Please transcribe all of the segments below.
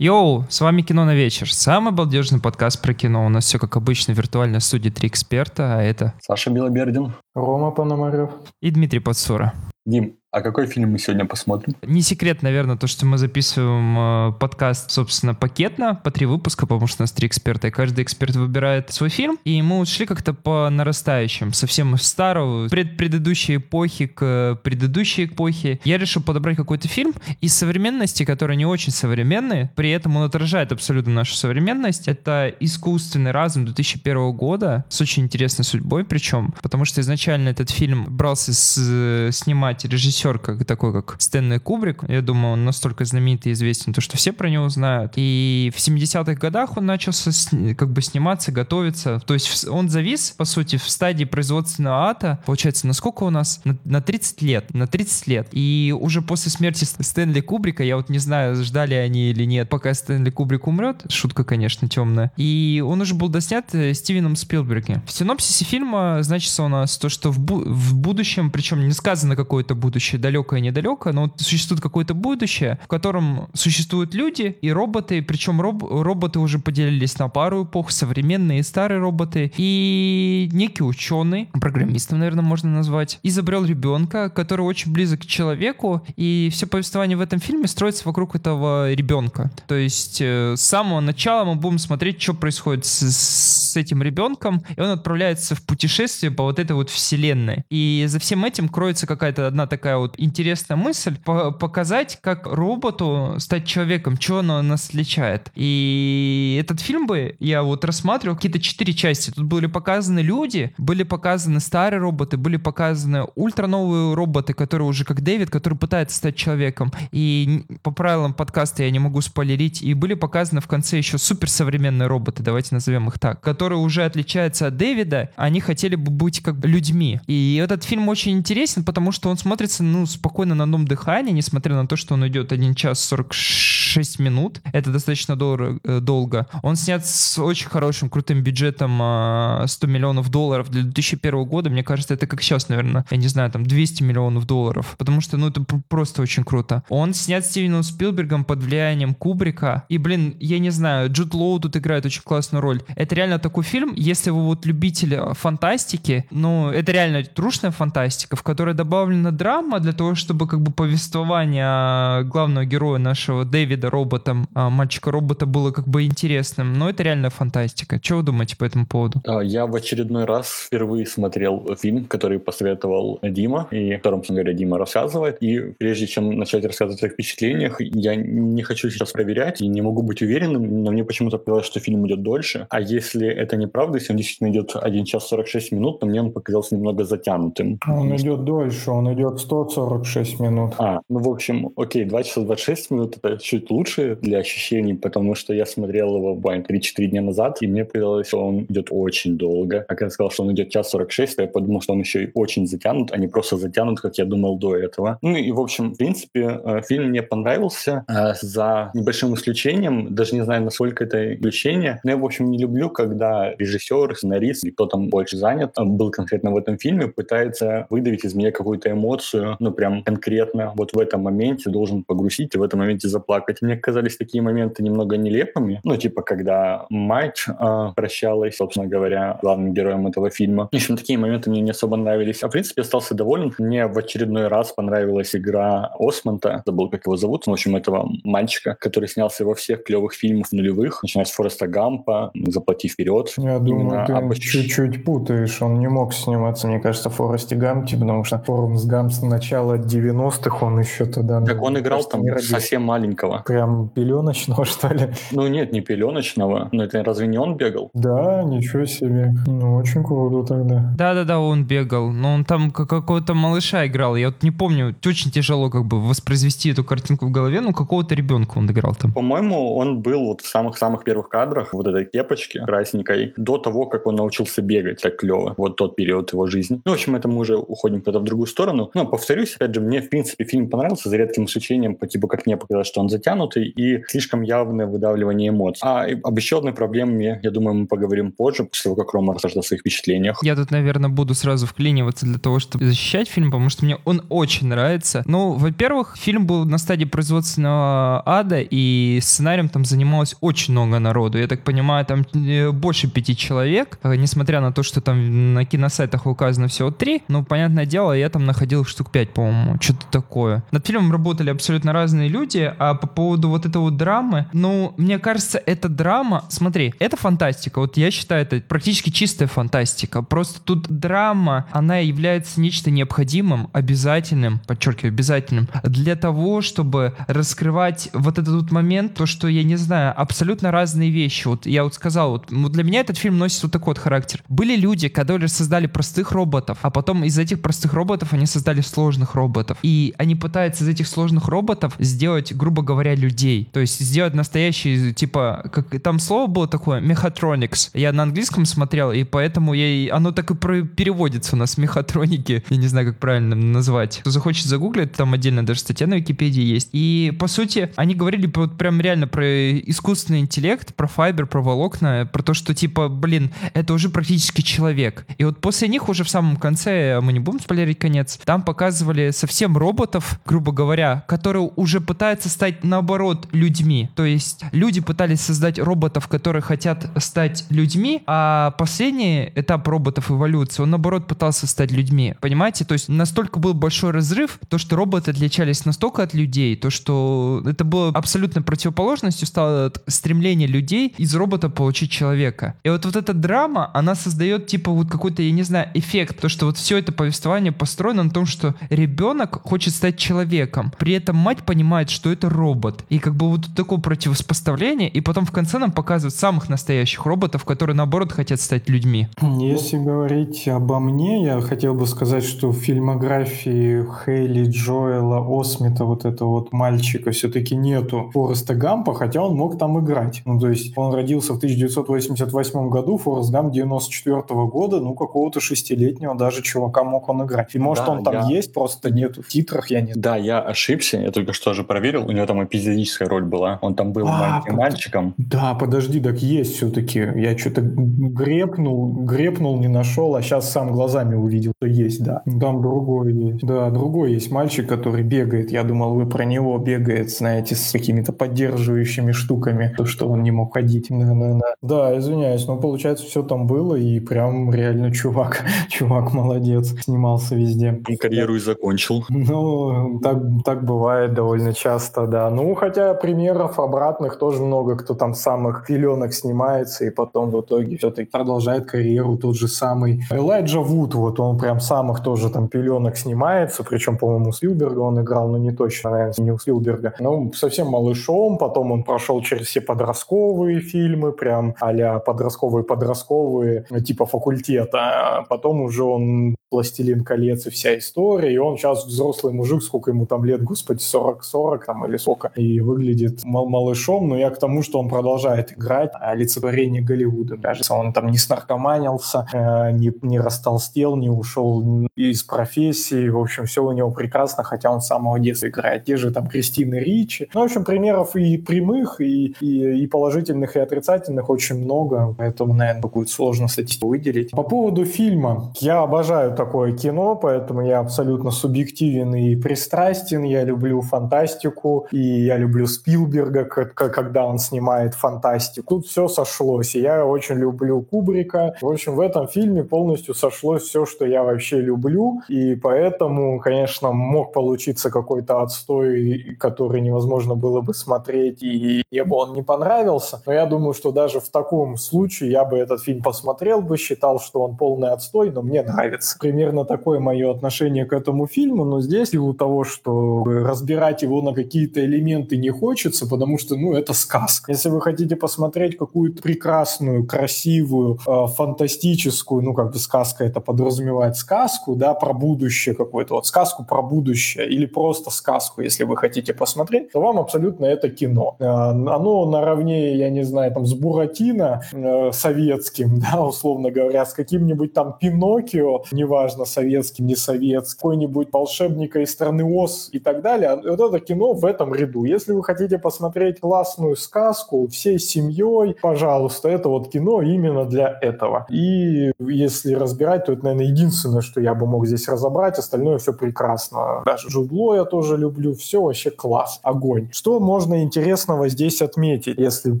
Йоу, с вами «Кино на вечер». Самый балдежный подкаст про кино. У нас все как обычно, виртуальная студия «Три эксперта», а это... Саша Белобердин. Рома Пономарев. И Дмитрий Подсура. Дим, а какой фильм мы сегодня посмотрим? Не секрет, наверное, то, что мы записываем э, подкаст, собственно, пакетно, по три выпуска, потому что у нас три эксперта, и каждый эксперт выбирает свой фильм, и мы ушли как-то по нарастающим, совсем из старого, пред предыдущей эпохи к предыдущей эпохе. Я решил подобрать какой-то фильм из современности, который не очень современный, при этом он отражает абсолютно нашу современность. Это «Искусственный разум» 2001 года с очень интересной судьбой, причем, потому что изначально этот фильм брался с, снимать режиссер режиссер как, такой, как Стэнли Кубрик. Я думаю, он настолько знаменитый и известен, то, что все про него знают. И в 70-х годах он начался как бы сниматься, готовиться. То есть он завис, по сути, в стадии производственного ата. Получается, на сколько у нас? На, на 30 лет. На 30 лет. И уже после смерти Стэнли Кубрика, я вот не знаю, ждали они или нет, пока Стэнли Кубрик умрет. Шутка, конечно, темная. И он уже был доснят э, Стивеном Спилберге. В синопсисе фильма значится у нас то, что в, бу в будущем, причем не сказано какое-то будущее, будущее далекое-недалекое, но существует какое-то будущее, в котором существуют люди и роботы, причем роб роботы уже поделились на пару эпох, современные и старые роботы, и некий ученый, программистом, наверное, можно назвать, изобрел ребенка, который очень близок к человеку, и все повествование в этом фильме строится вокруг этого ребенка. То есть э, с самого начала мы будем смотреть, что происходит с, с этим ребенком, и он отправляется в путешествие по вот этой вот вселенной. И за всем этим кроется какая-то одна такая вот интересная мысль по показать, как роботу стать человеком, что оно нас отличает. И этот фильм бы я вот рассматривал какие-то четыре части. Тут были показаны люди, были показаны старые роботы, были показаны ультра-новые роботы, которые уже как Дэвид, который пытается стать человеком. И по правилам подкаста я не могу спойлерить. И были показаны в конце еще суперсовременные роботы, давайте назовем их так, которые уже отличаются от Дэвида. Они хотели бы быть как людьми. И этот фильм очень интересен, потому что он смотрится ну, спокойно на одном дыхании, несмотря на то, что он идет 1 час 46 минут. Это достаточно дор- э, долго. Он снят с очень хорошим, крутым бюджетом 100 а, миллионов долларов для 2001 года. Мне кажется, это как сейчас, наверное, я не знаю, там 200 миллионов долларов. Потому что, ну, это просто очень круто. Он снят Стивеном Спилбергом под влиянием Кубрика. И, блин, я не знаю, Джуд Лоу тут играет очень классную роль. Это реально такой фильм, если вы вот любитель фантастики, ну, это реально трушная фантастика, в которой добавлена драма, для того, чтобы как бы повествование главного героя нашего Дэвида роботом, а, мальчика-робота было как бы интересным. Но это реально фантастика. Что вы думаете по этому поводу? А, я в очередной раз впервые смотрел фильм, который посоветовал Дима, и о котором, говоря, Дима рассказывает. И прежде чем начать рассказывать о впечатлениях, я не хочу сейчас проверять и не могу быть уверенным, но мне почему-то показалось, что фильм идет дольше. А если это неправда, если он действительно идет 1 час 46 минут, то мне он показался немного затянутым. Он идет дольше, он идет 100 46 минут. А, ну, в общем, окей, 2 часа 26 минут — это чуть лучше для ощущений, потому что я смотрел его буквально 3-4 дня назад, и мне показалось, что он идет очень долго. А когда сказал, что он идет час 46, то я подумал, что он еще и очень затянут, а не просто затянут, как я думал до этого. Ну и, в общем, в принципе, э, фильм мне понравился, э, за небольшим исключением, даже не знаю, насколько это исключение, но я, в общем, не люблю, когда режиссер, сценарист, кто там больше занят, э, был конкретно в этом фильме, пытается выдавить из меня какую-то эмоцию, ну, прям конкретно вот в этом моменте должен погрузить и в этом моменте заплакать. Мне казались такие моменты немного нелепыми. Ну, типа, когда мать э, прощалась, собственно говоря, главным героем этого фильма. В общем, такие моменты мне не особо нравились. А, в принципе, остался доволен. Мне в очередной раз понравилась игра Осмонта. Забыл, как его зовут. В общем, этого мальчика, который снялся во всех клевых фильмах нулевых, начиная с Фореста Гампа, «Заплати вперед». Я думаю, ты об... чуть-чуть путаешь. Он не мог сниматься, мне кажется, в Форесте Гампе, потому что Форест Гамп с начала 90-х он еще тогда... Так он играл там совсем маленького. Прям пеленочного, что ли? Ну нет, не пеленочного. Но это разве не он бегал? Да, ничего себе. Ну, очень круто тогда. Да-да-да, он бегал. Но он там какого-то малыша играл. Я вот не помню, очень тяжело как бы воспроизвести эту картинку в голове, но какого-то ребенка он играл там. По-моему, он был вот в самых-самых первых кадрах вот этой кепочки красненькой до того, как он научился бегать так клево. Вот тот период его жизни. Ну, в общем, это мы уже уходим куда-то в другую сторону. Но, повторюсь, опять же, мне, в принципе, фильм понравился, за редким исключением, по типу, как мне показалось, что он затянут, растянутый и слишком явное выдавливание эмоций. А об еще одной проблеме, я думаю, мы поговорим позже, после того, как Рома расскажет о своих впечатлениях. Я тут, наверное, буду сразу вклиниваться для того, чтобы защищать фильм, потому что мне он очень нравится. Ну, во-первых, фильм был на стадии производственного ада, и сценарием там занималось очень много народу. Я так понимаю, там э, больше пяти человек, э, несмотря на то, что там на киносайтах указано всего три. Ну, понятное дело, я там находил штук пять, по-моему, что-то такое. Над фильмом работали абсолютно разные люди, а по поводу вот этого драмы, ну, мне кажется, эта драма, смотри, это фантастика. Вот я считаю, это практически чистая фантастика. Просто тут драма, она является нечто необходимым, обязательным, подчеркиваю, обязательным, для того, чтобы раскрывать вот этот вот момент, то, что, я не знаю, абсолютно разные вещи. Вот я вот сказал, вот, вот для меня этот фильм носит вот такой вот характер. Были люди, которые создали простых роботов, а потом из этих простых роботов они создали сложных роботов. И они пытаются из этих сложных роботов сделать, грубо говоря, людей. То есть сделать настоящий, типа, как там слово было такое, мехатроникс. Я на английском смотрел, и поэтому я, оно так и про, переводится у нас, мехатроники. Я не знаю, как правильно назвать. Кто захочет загуглить, там отдельно даже статья на Википедии есть. И, по сути, они говорили вот прям реально про искусственный интеллект, про файбер, про волокна, про то, что, типа, блин, это уже практически человек. И вот после них уже в самом конце, мы не будем спойлерить конец, там показывали совсем роботов, грубо говоря, которые уже пытаются стать, наоборот, людьми. То есть люди пытались создать роботов, которые хотят стать людьми, а последний этап роботов эволюции, он, наоборот, пытался стать людьми. Понимаете? То есть настолько был большой разрыв, то, что роботы отличались настолько от людей, то, что это было абсолютно противоположностью, стало стремление людей из робота получить человека. И вот, вот эта драма, она создает, типа, вот какой-то, я не знаю, эффект, то, что вот все это повествование построено на том, что ребенок хочет стать человеком, при этом мать понимает, что это робот. И как бы вот такое противопоставление, и потом в конце нам показывают самых настоящих роботов, которые, наоборот, хотят стать людьми. Если говорить обо мне, я хотел бы сказать, что в фильмографии Хейли Джоэла Осмита, вот этого вот мальчика, все-таки нету Фореста Гампа, хотя он мог там играть. Ну, то есть он родился в 1988 году, Форест Гамп 94 года, ну, какого-то шестилетнего даже чувака мог он играть. И может Да, он там я- есть, просто нету в титрах, я не знаю. Да, я ошибся, я только что же проверил, у него там эпизодическая роль была. Он там был А, маленьким под- мальчиком. Да, подожди, так есть все-таки. Я что-то грепнул, грепнул, не нашел, а сейчас сам глазами увидел, что есть, да. Там другой есть. Да, другой есть мальчик, который бегает. Я думал, вы про него бегает, знаете, с какими-то поддерживающими штуками, то, что он не мог ходить. Да, да, да. Да, извиняюсь, но получается, все там было, и прям реально чувак, чувак молодец, снимался везде. И карьеру и закончил. Ну, так, так бывает довольно часто, да. Ну, хотя примеров обратных тоже много, кто там самых пеленок снимается и потом в итоге все-таки продолжает карьеру. Тот же самый Элайджа Вуд, вот он прям самых тоже там пеленок снимается, причем, по-моему, у он играл, но не точно, наверное, не у Спилберга. Ну, совсем малышом, потом он прошел через все подростковые фильмы, прям а-ля подростковые-подростковые, ну, типа факультета. А потом уже он «Пластилин колец» и вся история, и он сейчас взрослый мужик, сколько ему там лет, господи, 40-40 там или сколько, и выглядит мал- малышом, но я к тому, что он продолжает играть олицетворение Голливуда. Кажется, он там не снаркоманился, э, не, не растолстел, не ушел из профессии, в общем, все у него прекрасно, хотя он с самого детства играет. Те же там Кристины Ричи. Ну, в общем, примеров и прямых, и, и, и положительных, и отрицательных очень много, поэтому, наверное, какую-то сложно статистику выделить. По поводу фильма. Я обожаю такое кино, поэтому я абсолютно субъективен и пристрастен. Я люблю фантастику, и я люблю Спилберга, когда он снимает фантастику. Тут все сошлось, и я очень люблю Кубрика. В общем, в этом фильме полностью сошлось все, что я вообще люблю, и поэтому, конечно, мог получиться какой-то отстой, который невозможно было бы смотреть, и мне бы он не понравился. Но я думаю, что даже в таком случае я бы этот фильм посмотрел бы, считал, что он полный отстой, но мне нравится. Примерно такое мое отношение к этому фильму, но здесь в силу того, что разбирать его на какие-то элементы не хочется, потому что, ну, это сказка. Если вы хотите посмотреть какую-то прекрасную, красивую, э, фантастическую, ну, как бы сказка это подразумевает сказку, да, про будущее какое-то, вот сказку про будущее, или просто сказку, если вы хотите посмотреть, то вам абсолютно это кино. Э, Оно наравне, я не знаю, там, с Буратино э, советским, да, условно говоря, с каким-нибудь там Пиноккио, неважно, советским, не советским, какой-нибудь волшебника из страны Оз и так далее. Вот это кино в этом ряду. Если вы хотите посмотреть классную сказку всей семьей, пожалуйста, это вот кино именно для этого. И если разбирать, то это, наверное, единственное, что я бы мог здесь разобрать. Остальное все прекрасно. Даже Жудло я тоже люблю. Все вообще класс, огонь. Что можно интересного здесь отметить, если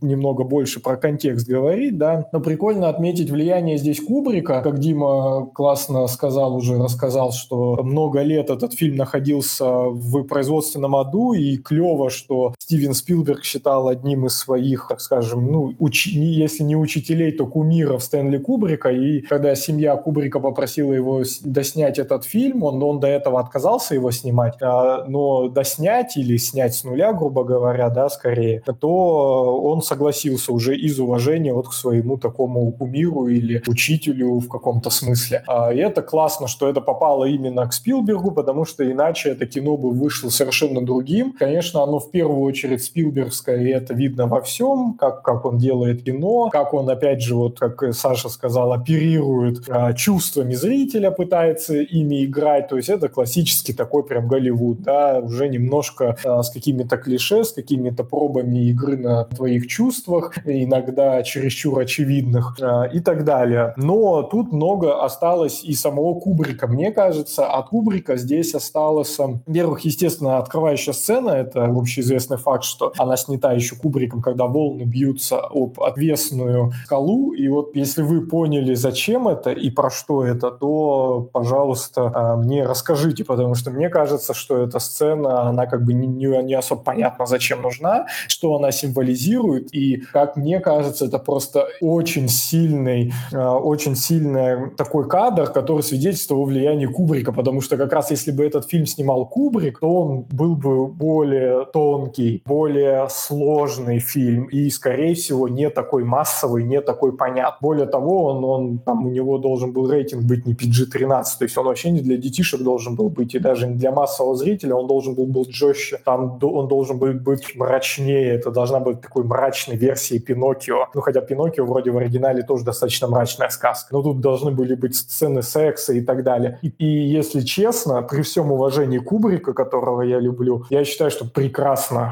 немного больше про контекст говорить, да? Но прикольно отметить влияние здесь Кубрика, как Дима классно сказал уже, рассказал, что много лет этот фильм находился в производственном аду, и клево, что Стивен Спилберг считал одним из своих, так скажем, ну, уч... если не учителей, то кумиров Стэнли Кубрика, и когда семья Кубрика попросила его доснять этот фильм, он, он до этого отказался его снимать, а, но доснять или снять с нуля, грубо говоря, да, скорее, то он согласился уже из уважения вот к своему такому кумиру или учителю в каком-то смысле. А, и это классно, что это попало именно к Спилбергу, потому что иначе это кино бы вышло совершенно другим. Конечно, оно в первую очередь Спилбергское, и это видно во всем, как, как он делает кино, как он, опять же, вот как Саша сказал, оперирует а, чувствами зрителя, пытается ими играть. То есть это классический такой прям Голливуд, да, уже немножко а, с какими-то клише, с какими-то пробами игры на твоих чувствах, иногда чересчур очевидных а, и так далее. Но тут много осталось и самого Кубрика. Мне кажется, от Кубрика здесь осталось, во-первых, естественно, открывающая сцена, это общеизвестный факт, что она снята еще Кубриком, когда волны бьются об отвесную скалу, и вот если вы поняли, зачем это и про что это, то, пожалуйста, а, мне расскажите, потому что мне кажется, что эта сцена, она как бы не, не, особо понятно, зачем нужна, что она символизирует, и, как мне кажется, это просто очень сильный, а, очень сильный такой кадр, который свидетельствует о влиянии Кубрика, потому что как раз если бы этот фильм снимал Кубрик, то он был бы более тонкий, более сложный фильм, и, скорее всего, не такой массовый, не такой понятный. Более того, он, он там у него должен был рейтинг быть не PG-13, то есть он вообще не для детишек должен был быть, и даже не для массового зрителя, он должен был быть жестче, там он должен был быть мрачнее, это должна быть такой мрачной версией Пиноккио. Ну, хотя Пиноккио вроде в оригинале тоже достаточно мрачная сказка, но тут должны были быть сцены секса и так далее. И, и если честно, при всем уважении Кубрика, которого я люблю, я считаю, что прекрасно,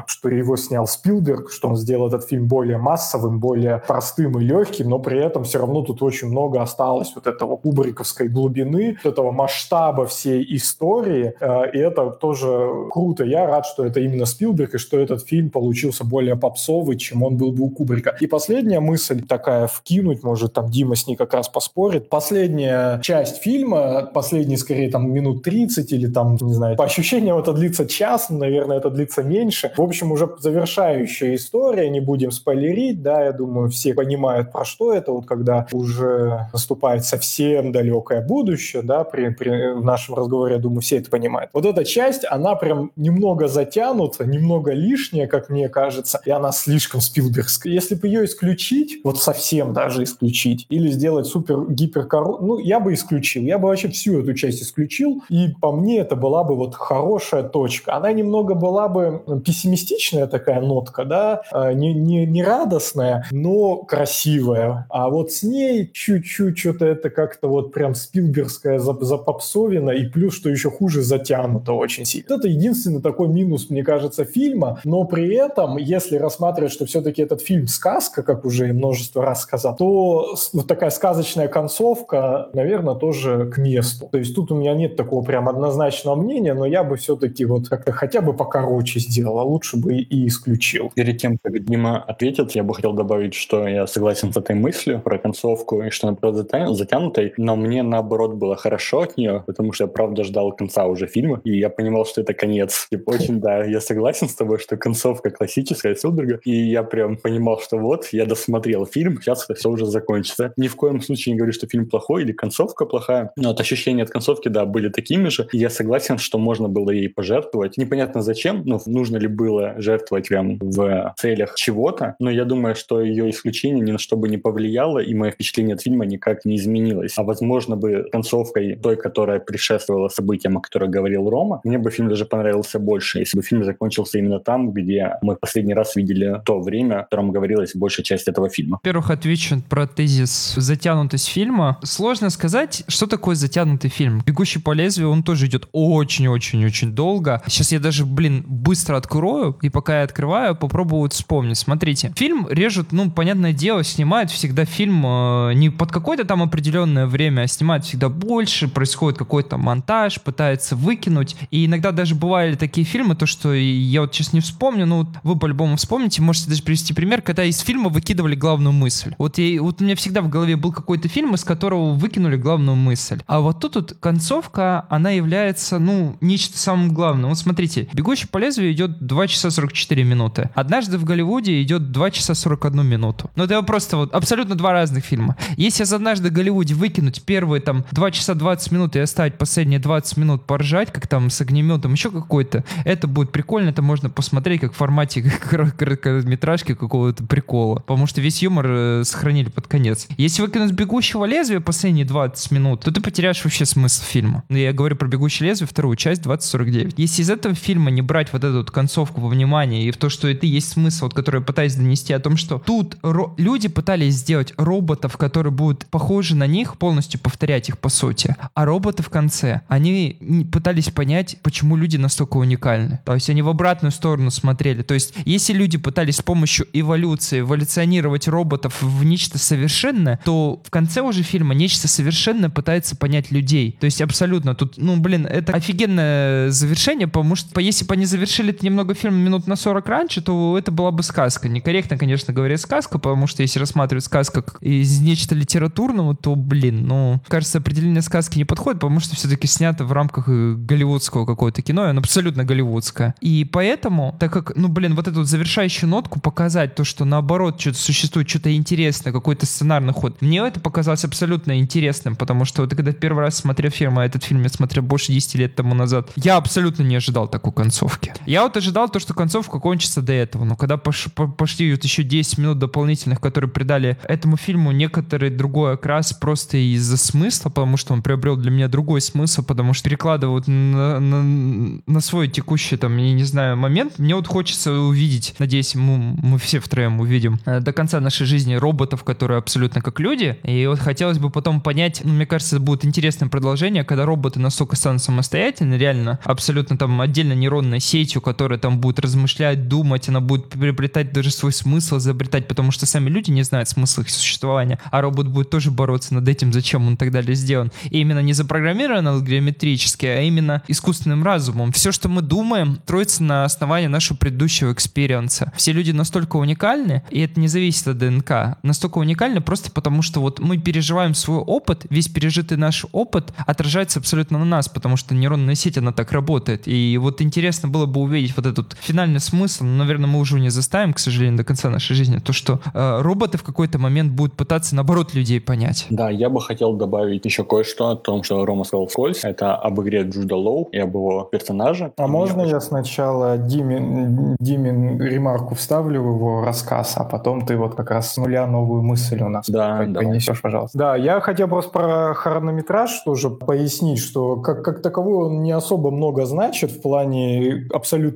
что его снял Спилберг, что он сделал этот фильм более массовым, более простым и легким, но при этом все равно тут очень много осталось вот этого кубриковской глубины, вот этого масштаба всей истории, э, и это тоже круто. Я рад, что это именно Спилберг, и что этот фильм получился более попсовый, чем он был бы у Кубрика. И последняя мысль такая вкинуть, может, там Дима с ней как раз поспорит. Последняя часть фильма, последний, скорее, там, минут 30 или там, не знаю, по ощущениям это длится час, наверное, это длится меньше. В общем, уже завершающая история, не будем спойлерить, да, я думаю, все понимают, про что это, вот когда уже наступает совсем далекое будущее, да, при, при нашем разговоре, я думаю, все это понимают. Вот эта часть, она прям немного затянута, немного лишняя, как мне кажется, и она слишком спилбергская. Если бы ее исключить, вот совсем даже исключить, или сделать супер гипер ну, я бы исключил, я бы вообще всю эту часть исключил, и по мне это была бы вот хорошая точка. Она немного была бы пессимистичная такая нотка, да, а, не, не, не радостная, но красивая. А вот с ней чуть-чуть что-то это как-то вот прям спилбергская запопсовина, и плюс, что еще хуже, затянуто очень сильно. Это единственный такой минус, мне кажется, фильма, но при этом, если рассматривать, что все-таки этот фильм сказка, как уже множество раз сказал, то вот такая сказочная концовка, наверное, тоже к месту. То есть тут у меня нет такого прям однозначного мнения, но я бы все-таки вот как-то хотя бы покороче сделал, а лучше бы и исключил. Перед тем, как Дима ответит, я бы хотел добавить, что я согласен с этой мыслью про концовку и что она правда затянутой, но мне наоборот было хорошо от нее, потому что я правда ждал конца уже фильма, и я понимал, что это конец. Типа очень, да, я согласен с тобой, что концовка классическая Силберга, и я прям понимал, что вот, я досмотрел фильм, сейчас это все уже закончится. Ни в коем случае не говорю, что фильм плохой или концовка плохая, но вот ощущения от концовки, да, были такими же, и я согласен, что можно было ей пожертвовать. Непонятно зачем, ну, нужно ли было жертвовать прям в целях чего-то, но я думаю, что ее исключение ни на что бы не повлияло, и мое впечатление от фильма никак не изменилось. А возможно бы концовкой той, которая предшествовала событиям, о которых говорил Рома, мне бы фильм даже понравился больше, если бы фильм закончился именно там, где мы последний раз видели то время, о котором говорилась большая часть этого фильма. Во-первых, отвечу про тезис затянутость фильма. Сложно сказать, что такое затянутый фильм. «Бегущий по лезвию», он тоже идет очень-очень-очень долго. Сейчас я даже, блин, быстро открою, и пока я открываю, попробую вот вспомнить. Смотрите, фильм режут, ну, понятное дело, снимают всегда фильм э, не под какое-то там определенное время, а снимают всегда больше, происходит какой-то монтаж, пытается выкинуть. И иногда даже бывали такие фильмы, то, что я вот сейчас не вспомню, ну, вы по-любому вспомните, можете даже привести пример, когда из фильма выкидывали главную мысль. Вот, я, вот у меня всегда в голове был какой-то фильм, из которого выкинули главную мысль. А вот тут вот концовка, она является, ну, нечто самым главным. Вот смотрите, «Бегущий по лезвию» идет 2 часа 44 минуты. «Однажды в Голливуде» идет 2 часа 41 минуту. Ну, это просто вот абсолютно два разных фильма. Если из «Однажды в Голливуде» выкинуть первые там 2 часа 20 минут и оставить последние 20 минут поржать, как там с огнеметом, еще какой-то, это будет прикольно, это можно посмотреть как в формате короткометражки какого-то прикола. Потому что весь юмор э, сохранили под конец. Если выкинуть «Бегущего лезвия» последние 20 минут, то ты потеряешь вообще смысл фильма. Я говорю про «Бегущее лезвие», вторую часть, 2049. Если из этого фильма не брать вот эту концовку во внимание и в то, что это есть смысл, вот, который я пытаюсь донести о том, что тут люди пытались сделать роботов, которые будут похожи на них, полностью повторять их по сути. А роботы в конце, они пытались понять, почему люди настолько уникальны. То есть они в обратную сторону смотрели. То есть если люди пытались с помощью эволюции эволюционировать роботов в нечто совершенное, то в конце уже фильма нечто совершенное пытается понять людей. То есть абсолютно тут, ну блин, это офигенное завершение, потому что если бы они завершили это немного фильм минут на 40 раньше, то это была бы сказка. Некорректно, конечно, говорить сказка, потому что если рассматривать сказку как из нечто литературного, то, блин, ну, кажется, определение сказки не подходит, потому что все-таки снято в рамках э, голливудского какого-то кино, и оно абсолютно голливудское. И поэтому, так как, ну, блин, вот эту завершающую нотку показать, то, что наоборот что-то существует, что-то интересное, какой-то сценарный ход, мне это показалось абсолютно интересным, потому что вот когда первый раз смотрел фильм, а этот фильм я смотрел больше 10 лет тому назад, я абсолютно не ожидал такой концовки. Я вот ожидал то, что концовка кончится до этого, но когда пош пошли вот еще 10 минут дополнительных, которые придали этому фильму некоторый другой окрас просто из-за смысла, потому что он приобрел для меня другой смысл, потому что перекладывают на, на, на свой текущий, там, я не знаю, момент, мне вот хочется увидеть, надеюсь, мы, мы все втроем увидим э, до конца нашей жизни роботов, которые абсолютно как люди, и вот хотелось бы потом понять, ну, мне кажется, будет интересное продолжение, когда роботы настолько станут самостоятельны, реально, абсолютно там отдельно нейронной сетью, которая там будет размышлять, думать, она будет приобретать даже свой смысл, изобретать, потому что сами люди не знают смысла их существования, а робот будет тоже бороться над этим, зачем он так далее сделан. И именно не запрограммирован алгоритмически, а именно искусственным разумом. Все, что мы думаем, строится на основании нашего предыдущего экспириенса. Все люди настолько уникальны, и это не зависит от ДНК, настолько уникальны просто потому, что вот мы переживаем свой опыт, весь пережитый наш опыт отражается абсолютно на нас, потому что нейронная сеть, она так работает. И вот интересно было бы увидеть вот этот финальный смысл, но, наверное, мы уже не застанем, к сожалению, до конца нашей жизни, то, что э, роботы в какой-то момент будут пытаться, наоборот, людей понять. Да, я бы хотел добавить еще кое-что о том, что Рома сказал вскользь. Это об игре Джуда Лоу и об его персонаже. А можно я сначала Димин, Димин ремарку вставлю в его рассказ, а потом ты вот как раз с нуля новую мысль у нас да, понесешь, пожалуйста. Да, я хотел просто про хронометраж тоже пояснить, что как, как таковой он не особо много значит в плане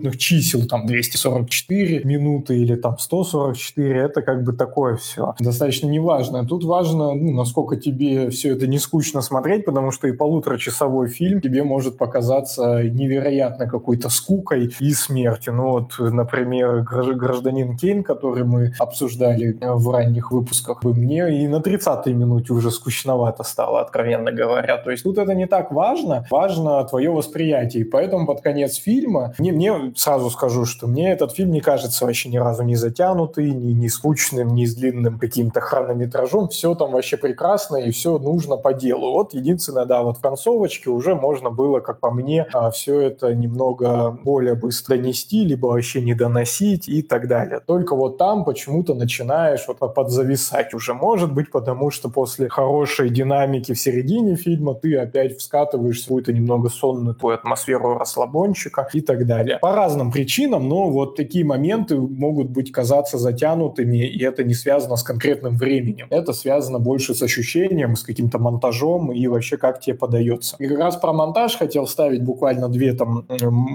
абсолютных чисел, там 244 минуты или там 144, это как бы такое все. Достаточно неважно. Тут важно, ну, насколько тебе все это не скучно смотреть, потому что и полуторачасовой фильм тебе может показаться невероятно какой-то скукой и смертью. Ну вот, например, «Гражданин Кейн», который мы обсуждали в ранних выпусках, мне и на 30-й минуте уже скучновато стало, откровенно говоря. То есть тут это не так важно, важно твое восприятие. И поэтому под конец фильма, мне, мне сразу скажу, что мне этот фильм не кажется вообще ни разу не затянутый, ни, ни скучным, ни с длинным каким-то хронометражом. Все там вообще прекрасно и все нужно по делу. Вот единственное, да, вот в концовочке уже можно было, как по мне, а, все это немного более быстро нести, либо вообще не доносить и так далее. Только вот там почему-то начинаешь вот подзависать уже. Может быть, потому что после хорошей динамики в середине фильма ты опять вскатываешь какую-то немного сонную твою атмосферу расслабончика и так далее. По разным причинам, но вот такие моменты могут быть казаться затянутыми, и это не связано с конкретным временем. Это связано больше с ощущением, с каким-то монтажом и вообще как тебе подается. И как раз про монтаж хотел ставить буквально две там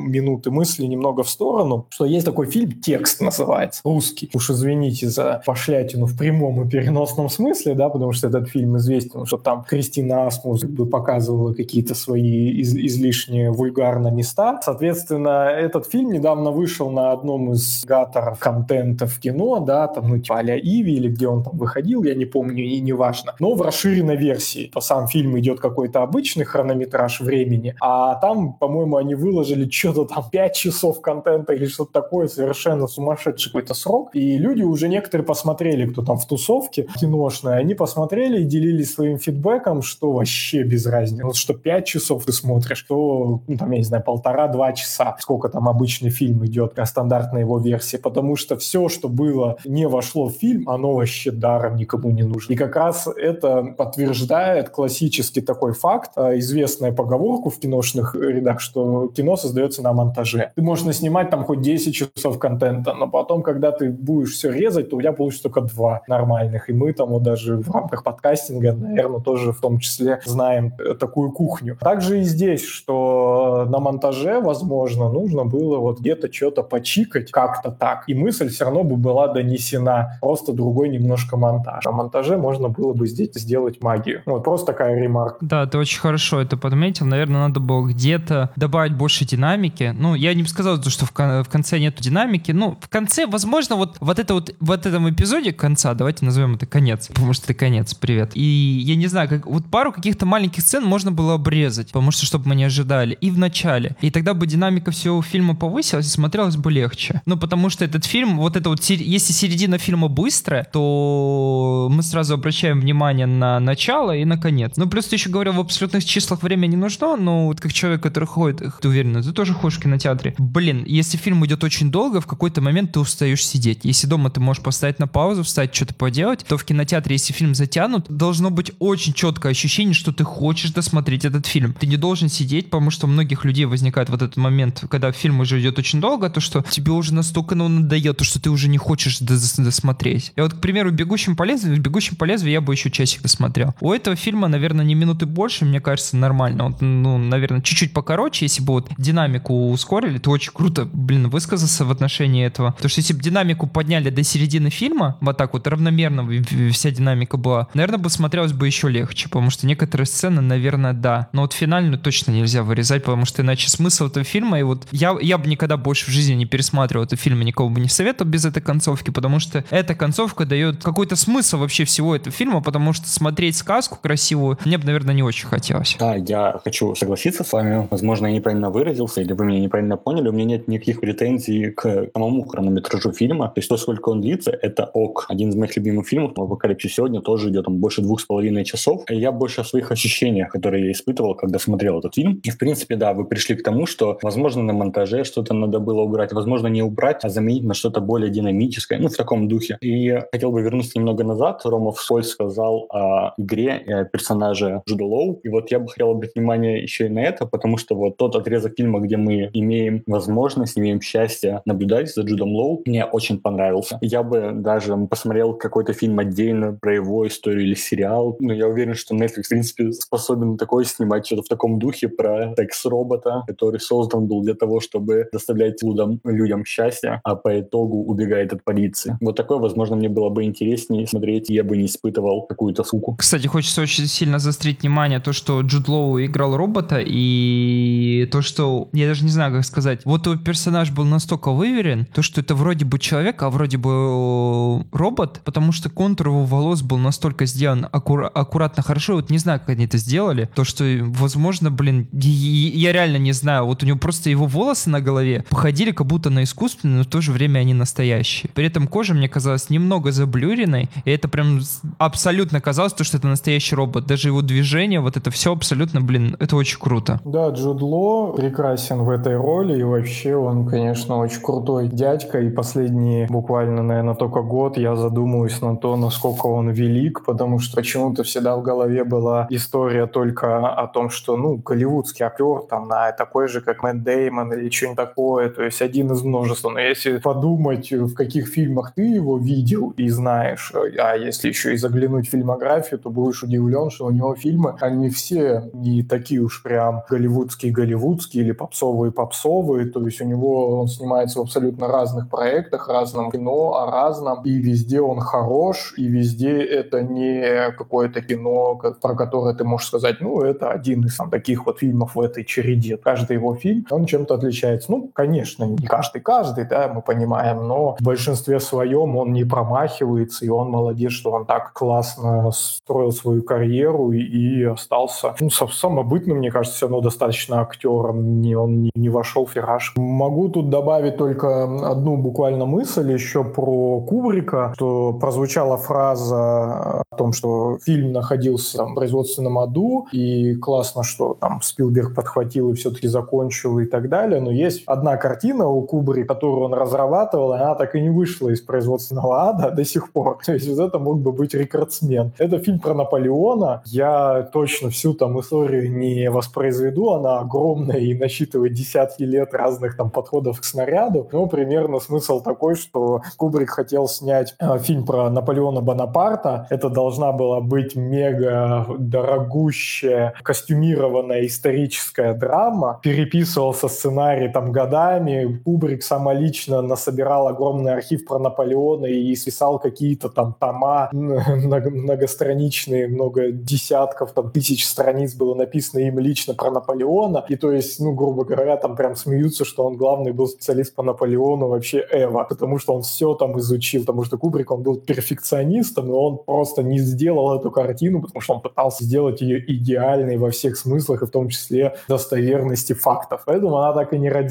минуты мысли немного в сторону, что есть такой фильм «Текст» называется, русский. Уж извините за пошлятину в прямом и переносном смысле, да, потому что этот фильм известен, что там Кристина Асмус показывала какие-то свои из излишние вульгарные места. Соответственно, этот фильм недавно вышел на одном из гаторов контента в кино, да, там, ну, типа а Иви, или где он там выходил, я не помню, и не важно. Но в расширенной версии. По сам фильм идет какой-то обычный хронометраж времени, а там, по-моему, они выложили что-то там 5 часов контента или что-то такое, совершенно сумасшедший какой-то срок. И люди уже некоторые посмотрели, кто там в тусовке киношной, они посмотрели и делились своим фидбэком, что вообще без разницы. Вот что 5 часов ты смотришь, что, ну, там, я не знаю, полтора-два часа, сколько там обычный фильм идет, а стандартная его версия, потому что все, что было, не вошло в фильм, оно вообще даром никому не нужно. И как раз это подтверждает классический такой факт, а, известная поговорку в киношных рядах, что кино создается на монтаже. Ты можешь снимать там хоть 10 часов контента, но потом, когда ты будешь все резать, то у тебя получится только два нормальных. И мы там вот даже в рамках подкастинга, наверное, тоже в том числе знаем такую кухню. Также и здесь, что на монтаже, возможно, нужно было вот где-то что-то почикать как-то так. И мысль все равно бы была донесена. Просто другой немножко монтаж. А монтаже можно было бы здесь сделать магию. Вот просто такая ремарка. Да, ты очень хорошо это подметил. Наверное, надо было где-то добавить больше динамики. Ну, я не бы сказал, что в, в конце нету динамики. Ну, в конце, возможно, вот, вот это вот в этом эпизоде конца, давайте назовем это конец, потому что это конец, привет. И я не знаю, как вот пару каких-то маленьких сцен можно было обрезать, потому что чтобы мы не ожидали. И в начале. И тогда бы динамика всего фильма повысилась и смотрелось бы легче. Ну, потому что этот фильм, вот это вот, если середина фильма быстрая, то мы сразу обращаем внимание на начало и на конец. Ну, плюс ты еще говорил, в абсолютных числах время не нужно, но вот как человек, который ходит, ты уверен, ты тоже ходишь в кинотеатре. Блин, если фильм идет очень долго, в какой-то момент ты устаешь сидеть. Если дома ты можешь поставить на паузу, встать, что-то поделать, то в кинотеатре, если фильм затянут, должно быть очень четкое ощущение, что ты хочешь досмотреть этот фильм. Ты не должен сидеть, потому что у многих людей возникает вот этот момент, когда фильм уже идет очень долго, то что тебе уже настолько ну, надоело, то что ты уже не хочешь досмотреть. Я вот, к примеру, «Бегущим по лезвию», «Бегущем по лезвию» я бы еще часик досмотрел. У этого фильма, наверное, не минуты больше, мне кажется, нормально. Вот, ну, наверное, чуть-чуть покороче, если бы вот динамику ускорили, то очень круто, блин, высказаться в отношении этого. Потому что если бы динамику подняли до середины фильма, вот так вот равномерно вся динамика была, наверное, бы смотрелось бы еще легче, потому что некоторые сцены, наверное, да. Но вот финальную точно нельзя вырезать, потому что иначе смысл этого фильма, и вот я, я бы никогда больше в жизни не пересматривал этот фильм и никого бы не советовал без этой концовки, потому что эта концовка дает какой-то смысл вообще всего этого фильма, потому что смотреть сказку красивую мне бы, наверное, не очень хотелось. Да, я хочу согласиться с вами. Возможно, я неправильно выразился, или вы меня неправильно поняли. У меня нет никаких претензий к самому хронометражу фильма. То есть то, сколько он длится, это ок. Один из моих любимых фильмов «Апокалипсис сегодня» тоже идет там больше двух с половиной часов. И я больше о своих ощущениях, которые я испытывал, когда смотрел этот фильм. И, в принципе, да, вы пришли к тому, что, возможно, на монтаже что-то надо было убрать, возможно, не убрать, а заменить на что-то более динамическое, ну, в таком духе. И хотел бы вернуться немного назад. Ромов Соль сказал о игре персонаже Джуда Лоу. И вот я бы хотел обратить внимание еще и на это, потому что вот тот отрезок фильма, где мы имеем возможность, имеем счастье наблюдать за Джудом Лоу, мне очень понравился. Я бы даже посмотрел какой-то фильм отдельно про его историю или сериал. Но я уверен, что Netflix, в принципе, способен такое снимать, что-то в таком духе про секс-робота, который создан был для того, чтобы доставлять людям, людям счастье, а по итогу убегает от полиции. Вот такое, возможно, мне было бы интереснее смотреть, я бы не испытывал какую-то суку. Кстати, хочется очень сильно заострить внимание то, что Джуд Лоу играл робота, и то, что, я даже не знаю, как сказать, вот его персонаж был настолько выверен, то, что это вроде бы человек, а вроде бы э, робот, потому что контур его волос был настолько сделан аккура- аккуратно, хорошо, вот не знаю, как они это сделали, то, что, возможно, блин, я реально не знаю, вот у него просто его волосы на голове походили как будто на искусственные, но в то же время они настоящие. При этом кожа мне казалась немного заблюренной, и это прям абсолютно казалось, то, что это настоящий робот. Даже его движение, вот это все абсолютно, блин, это очень круто. Да, Джуд Ло прекрасен в этой роли, и вообще он, конечно, очень крутой дядька, и последние буквально, наверное, только год я задумываюсь на то, насколько он велик, потому что почему-то всегда в голове была история только о том, что, ну, голливудский актер, там, на такой же, как Мэтт Деймон или что-нибудь такое, то есть один из множества. Но если подумать, в каких фильмах ты его видел и знаешь, а если еще и заглянуть в фильмографию, то будешь удивлен, что у него фильмы, они все не такие уж прям голливудские-голливудские или попсовые-попсовые, то есть у него он снимается в абсолютно разных проектах, разном кино, о разном, и везде он хорош, и везде это не какое-то кино, про которое ты можешь сказать, ну, это один из там, таких вот фильмов в этой череде. Каждый его фильм, он чем-то отличается Ну, конечно, не каждый-каждый, да, мы понимаем, но в большинстве своем он не промахивается, и он молодец, что он так классно строил свою карьеру и, и остался, ну, самобытным, мне кажется, все равно достаточно актером, не, он не, не вошел в фираж. Могу тут добавить только одну буквально мысль еще про Кубрика, что прозвучала фраза о том, что фильм находился там, в производственном аду, и классно, что там Спилберг подхватил и все-таки закончил и так далее, но есть одна картина у Кубри, которую он разрабатывал, она так и не вышла из производственного ада до сих пор. То есть вот это мог бы быть рекордсмен. Это фильм про Наполеона. Я точно всю там историю не воспроизведу, она огромная и насчитывает десятки лет разных там подходов к снаряду. Но примерно смысл такой, что Кубрик хотел снять э, фильм про Наполеона Бонапарта. Это должна была быть мега дорогущая костюмированная историческая драма. Переписывался сценарий там годами. Кубрик самолично насобирал огромный архив про Наполеона и свисал какие-то там тома многостраничные, много десятков, там тысяч страниц было написано им лично про Наполеона. И то есть, ну, грубо говоря, там прям смеются, что он главный был специалист по Наполеону вообще Эва, потому что он все там изучил, потому что Кубрик, он был перфекционистом, и он просто не сделал эту картину, потому что он пытался сделать ее идеальной во всех смыслах, и в том числе достоверности фактов. Поэтому она так и не родилась,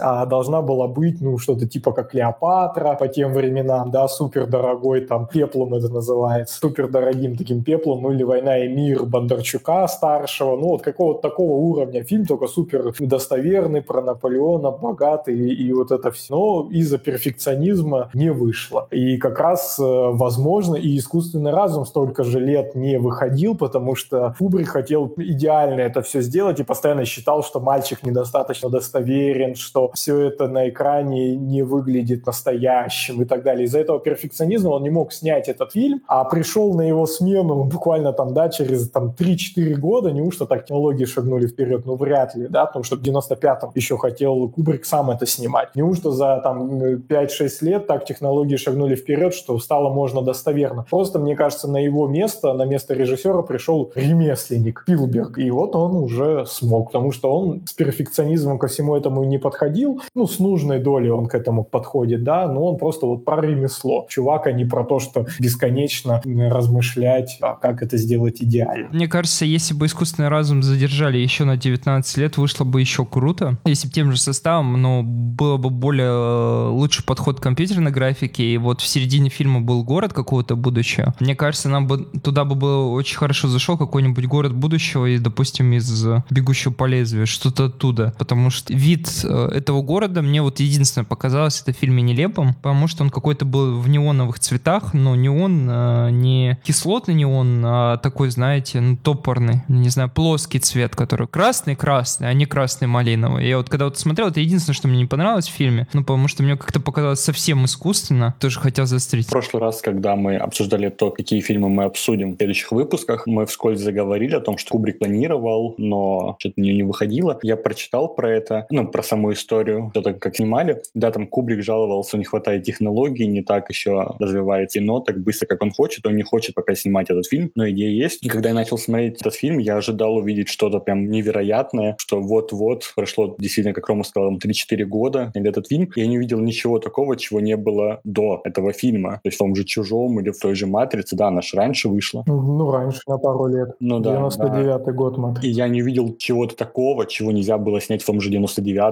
а должна была быть, ну, что-то типа как Клеопатра по тем временам, да, супер дорогой, там, пеплом это называется, супер дорогим таким пеплом, ну, или «Война и мир» Бондарчука старшего, ну, вот какого-то такого уровня фильм, только супер достоверный, про Наполеона, богатый, и, и вот это все. Но из-за перфекционизма не вышло. И как раз, э, возможно, и искусственный разум столько же лет не выходил, потому что Кубрик хотел идеально это все сделать и постоянно считал, что мальчик недостаточно достоверен, что все это на экране не выглядит настоящим и так далее. Из-за этого перфекционизма он не мог снять этот фильм, а пришел на его смену буквально там, да, через там 3-4 года, неужто так технологии шагнули вперед? Ну, вряд ли, да, потому что в 95-м еще хотел Кубрик сам это снимать. Неужто за там 5-6 лет так технологии шагнули вперед, что стало можно достоверно? Просто, мне кажется, на его место, на место режиссера пришел ремесленник Пилберг, и вот он уже смог, потому что он с перфекционизмом ко всему этому не подходил, ну, с нужной долей он к этому подходит, да, но он просто вот про ремесло. Чувак, а не про то, что бесконечно размышлять, а как это сделать идеально. Мне кажется, если бы искусственный разум задержали еще на 19 лет, вышло бы еще круто. Если бы тем же составом, но было бы более э, лучший подход к компьютерной графике, и вот в середине фильма был город какого-то будущего. Мне кажется, нам бы туда бы было очень хорошо зашел какой-нибудь город будущего, и, допустим, из «Бегущего по лезвию», что-то оттуда. Потому что вид э, этого города мне вот единственное показалось это в фильме нелепым, потому что он какой-то был в неоновых цветах, но неон э, не кислотный неон, а такой, знаете, ну, топорный, не знаю, плоский цвет, который красный-красный, а не красный-малиновый. Я вот когда вот смотрел, это единственное, что мне не понравилось в фильме, ну, потому что мне как-то показалось совсем искусственно, тоже хотел застрить. В прошлый раз, когда мы обсуждали то, какие фильмы мы обсудим в следующих выпусках, мы вскользь заговорили о том, что Кубрик планировал, но что-то не, не выходило. Я прочитал про это, ну, про саму историю, все так, как снимали. Да, там Кубрик жаловался, не хватает технологий, не так еще развивает кино так быстро, как он хочет. Он не хочет пока снимать этот фильм, но идея есть. И когда я начал смотреть этот фильм, я ожидал увидеть что-то прям невероятное, что вот-вот прошло действительно, как Рома сказал, 3-4 года или этот фильм, я не увидел ничего такого, чего не было до этого фильма. То есть в том же «Чужом» или в той же «Матрице», да, она же раньше вышла. Ну, ну раньше, на пару лет. Ну да. 99-й да. год «Матрица». И я не увидел чего-то такого, чего нельзя было снять в том же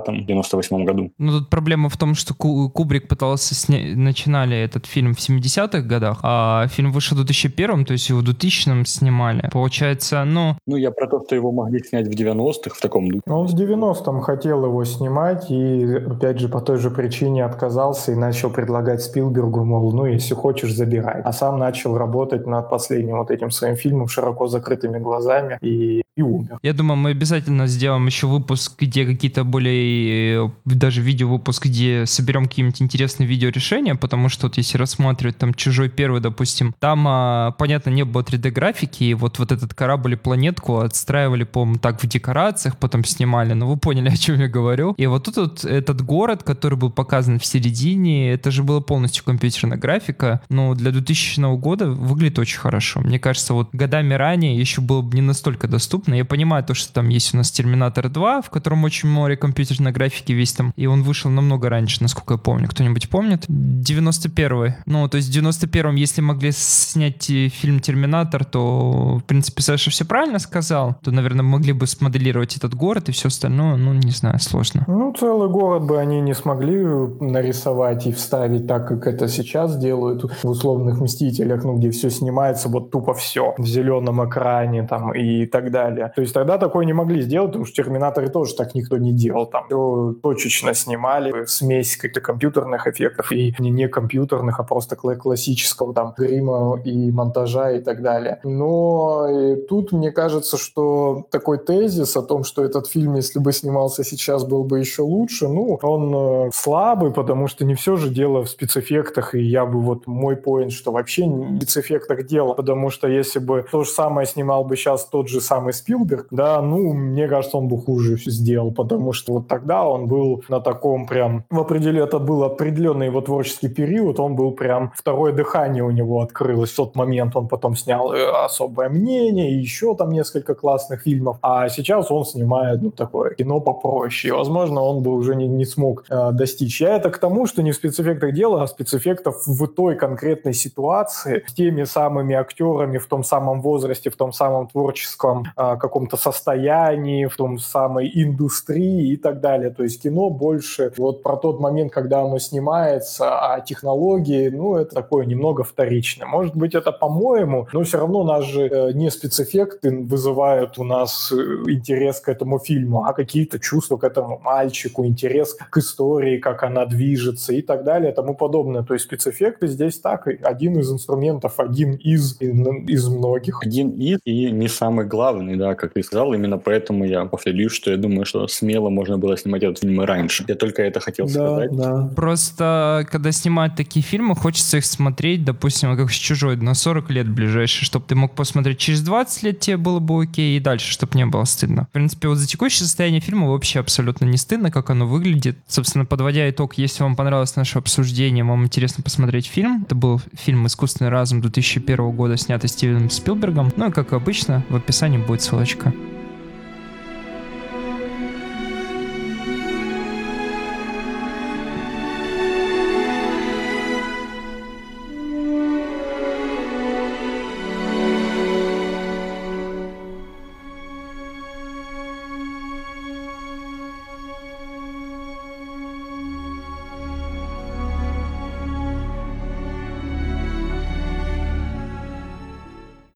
99-м, 98-м году. Ну тут проблема в том, что Кубрик пытался снять, начинали этот фильм в 70-х годах, а фильм вышел в 2001-м, то есть его в 2000-м снимали. Получается, ну... Ну я про то, что его могли снять в 90-х в таком духе. Он в 90-м хотел его снимать, и опять же по той же причине отказался и начал предлагать Спилбергу, мол, ну если хочешь, забирай. А сам начал работать над последним вот этим своим фильмом широко закрытыми глазами и, и умер. Я думаю, мы обязательно сделаем еще выпуск, где какие-то более, э, даже видео-выпуск, где соберем какие-нибудь интересные видеорешения, потому что вот если рассматривать там «Чужой первый», допустим, там, а, понятно, не было 3D-графики, и вот, вот этот корабль и планетку отстраивали, по-моему, так в декорациях, потом снимали, но вы поняли, о чем я говорю. И вот тут вот этот город, который был показан в середине, это же было полностью компьютерная графика, но для 2000 года выглядит очень хорошо. Мне кажется, вот годами ранее еще было бы не настолько доступно. Я понимаю то, что там есть у нас Терминатор 2, в котором очень море компьютерной графики весь там, и он вышел намного раньше, насколько я помню. Кто-нибудь помнит? 91-й. Ну, то есть в 91-м, если могли снять э, фильм Терминатор, то, в принципе, Саша все правильно сказал, то, наверное, могли бы смоделировать этот город и все остальное, ну, не знаю, сложно. Ну, целый город бы они не смогли нарисовать и вставить так, как это сейчас делают в условных «Мстителях», ну, где все снимается вот тупо все в зеленом экране там и так далее. То есть тогда такое не могли сделать, потому что «Терминаторы» тоже так никто не делал. Там все точечно снимали, смесь каких-то компьютерных эффектов и не, не компьютерных, а просто классического там грима и монтажа и так далее. Но э, тут мне кажется, что такой тезис о том, что этот фильм, если бы снимался сейчас, был бы еще лучше, ну, он э, слабый, потому что не все же дело в спецэффектах, и я бы вот мой поинт, что вообще не в спецэффектах дело, потому что если бы то же самое снимал бы сейчас тот же самый Спилберг, да, ну, мне кажется, он бы хуже сделал, потому что вот тогда он был на таком прям, в определенном, это был определенный его творческий период, он был прям, второе дыхание у него открылось в тот момент, он потом снял э, «Особое мнение», и еще там несколько классных фильмов, а сейчас он снимает, ну, такое кино попроще, и, возможно, он бы уже не, не смог э, достичь. Я это к тому, что не в спецэффектах дело, а спецэффектов в той конкретной ситуации, с теми самыми актерами в том самом возрасте, в том самом творческом э, каком-то состоянии, в том самой индустрии и так далее. То есть кино больше вот про тот момент, когда оно снимается, а технологии, ну, это такое немного вторичное. Может быть, это по-моему, но все равно нас же э, не спецэффекты вызывают у нас э, интерес к этому фильму, а какие-то чувства к этому мальчику, интерес к истории, как она движется и так далее, тому подобное. То есть спецэффекты здесь так, один из инструментов, один из, из многих. Один из и не самый главный, да, как ты сказал, именно поэтому я повторюсь, что я думаю, что смело можно было снимать этот фильм и раньше. Я только это хотел да, сказать. Да. Просто, когда снимают такие фильмы, хочется их смотреть, допустим, как с «Чужой» на 40 лет ближайшие, чтобы ты мог посмотреть через 20 лет, тебе было бы окей, и дальше, чтобы не было стыдно. В принципе, вот за текущее состояние фильма вообще абсолютно не стыдно, как оно выглядит. Собственно, подводя итог, если вам понравилось наше обсуждение, вам интересно посмотреть фильм, это был фильм «Искусственный разум» 2001 года, снятый Стивеном Спилбергом. Ну и, как обычно, в описании будет ссылочка.